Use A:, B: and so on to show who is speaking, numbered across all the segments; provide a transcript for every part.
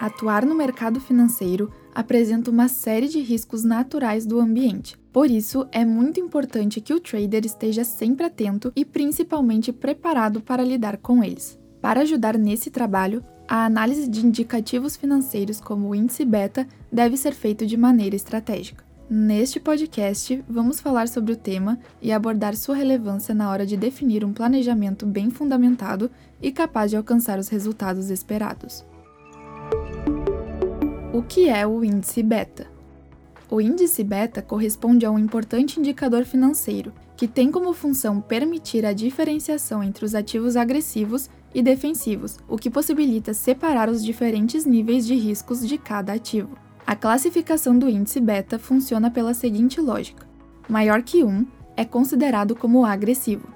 A: Atuar no mercado financeiro apresenta uma série de riscos naturais do ambiente. Por isso, é muito importante que o trader esteja sempre atento e principalmente preparado para lidar com eles. Para ajudar nesse trabalho, a análise de indicativos financeiros como o índice beta deve ser feito de maneira estratégica. Neste podcast, vamos falar sobre o tema e abordar sua relevância na hora de definir um planejamento bem fundamentado e capaz de alcançar os resultados esperados. O que é o índice beta? O índice beta corresponde a um importante indicador financeiro que tem como função permitir a diferenciação entre os ativos agressivos e defensivos, o que possibilita separar os diferentes níveis de riscos de cada ativo. A classificação do índice beta funciona pela seguinte lógica: maior que 1 é considerado como agressivo,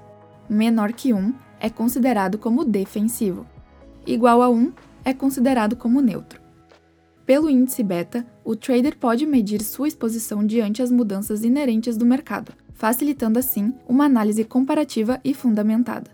A: menor que 1 é considerado como defensivo, igual a 1 é considerado como neutro. Pelo índice beta, o trader pode medir sua exposição diante as mudanças inerentes do mercado, facilitando assim uma análise comparativa e fundamentada.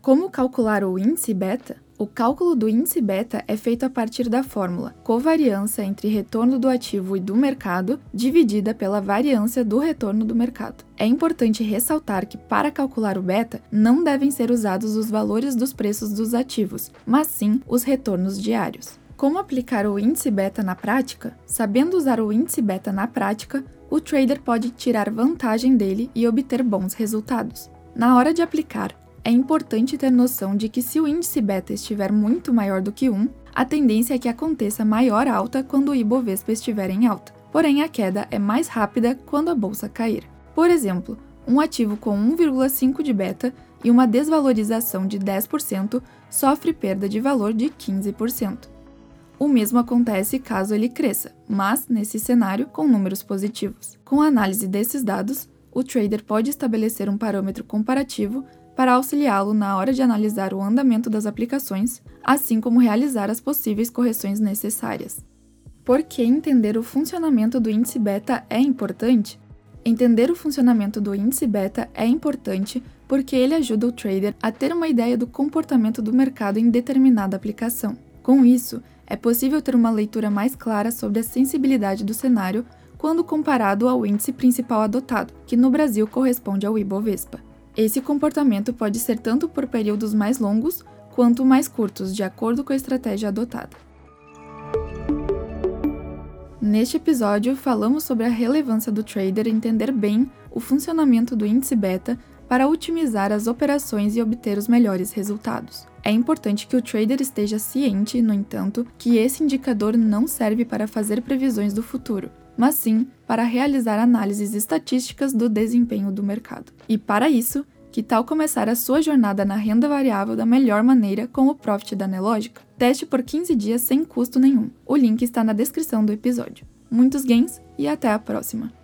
A: Como calcular o índice beta? O cálculo do índice beta é feito a partir da fórmula covariância entre retorno do ativo e do mercado dividida pela variância do retorno do mercado. É importante ressaltar que para calcular o beta não devem ser usados os valores dos preços dos ativos, mas sim os retornos diários. Como aplicar o índice beta na prática? Sabendo usar o índice beta na prática, o trader pode tirar vantagem dele e obter bons resultados. Na hora de aplicar, é importante ter noção de que se o índice beta estiver muito maior do que 1, a tendência é que aconteça maior alta quando o Ibovespa estiver em alta. Porém, a queda é mais rápida quando a bolsa cair. Por exemplo, um ativo com 1,5 de beta e uma desvalorização de 10% sofre perda de valor de 15%. O mesmo acontece caso ele cresça, mas nesse cenário com números positivos. Com a análise desses dados, o trader pode estabelecer um parâmetro comparativo para auxiliá-lo na hora de analisar o andamento das aplicações, assim como realizar as possíveis correções necessárias. Por que entender o funcionamento do índice beta é importante? Entender o funcionamento do índice beta é importante porque ele ajuda o trader a ter uma ideia do comportamento do mercado em determinada aplicação. Com isso, é possível ter uma leitura mais clara sobre a sensibilidade do cenário quando comparado ao índice principal adotado, que no Brasil corresponde ao Ibovespa. Esse comportamento pode ser tanto por períodos mais longos quanto mais curtos, de acordo com a estratégia adotada. Neste episódio, falamos sobre a relevância do trader entender bem o funcionamento do índice beta para otimizar as operações e obter os melhores resultados. É importante que o trader esteja ciente, no entanto, que esse indicador não serve para fazer previsões do futuro, mas sim para realizar análises estatísticas do desempenho do mercado. E para isso, que tal começar a sua jornada na renda variável da melhor maneira com o Profit da Nelogica? Teste por 15 dias sem custo nenhum. O link está na descrição do episódio. Muitos gains e até a próxima!